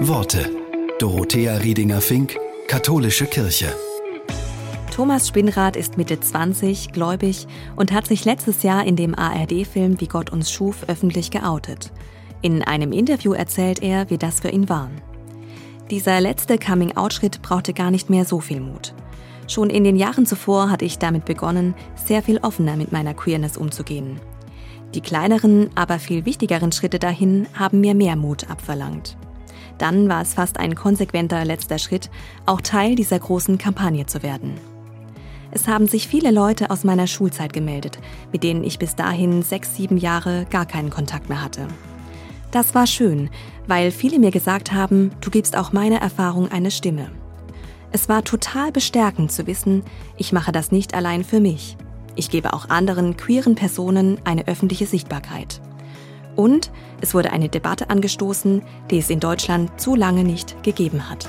Worte. Dorothea Riedinger-Fink, Katholische Kirche. Thomas Spinnrad ist Mitte 20, gläubig und hat sich letztes Jahr in dem ARD-Film Wie Gott uns schuf öffentlich geoutet. In einem Interview erzählt er, wie das für ihn war. Dieser letzte Coming-out-Schritt brauchte gar nicht mehr so viel Mut. Schon in den Jahren zuvor hatte ich damit begonnen, sehr viel offener mit meiner Queerness umzugehen. Die kleineren, aber viel wichtigeren Schritte dahin haben mir mehr Mut abverlangt. Dann war es fast ein konsequenter letzter Schritt, auch Teil dieser großen Kampagne zu werden. Es haben sich viele Leute aus meiner Schulzeit gemeldet, mit denen ich bis dahin sechs, sieben Jahre gar keinen Kontakt mehr hatte. Das war schön, weil viele mir gesagt haben, du gibst auch meiner Erfahrung eine Stimme. Es war total bestärkend zu wissen, ich mache das nicht allein für mich. Ich gebe auch anderen queeren Personen eine öffentliche Sichtbarkeit. Und es wurde eine Debatte angestoßen, die es in Deutschland zu lange nicht gegeben hat.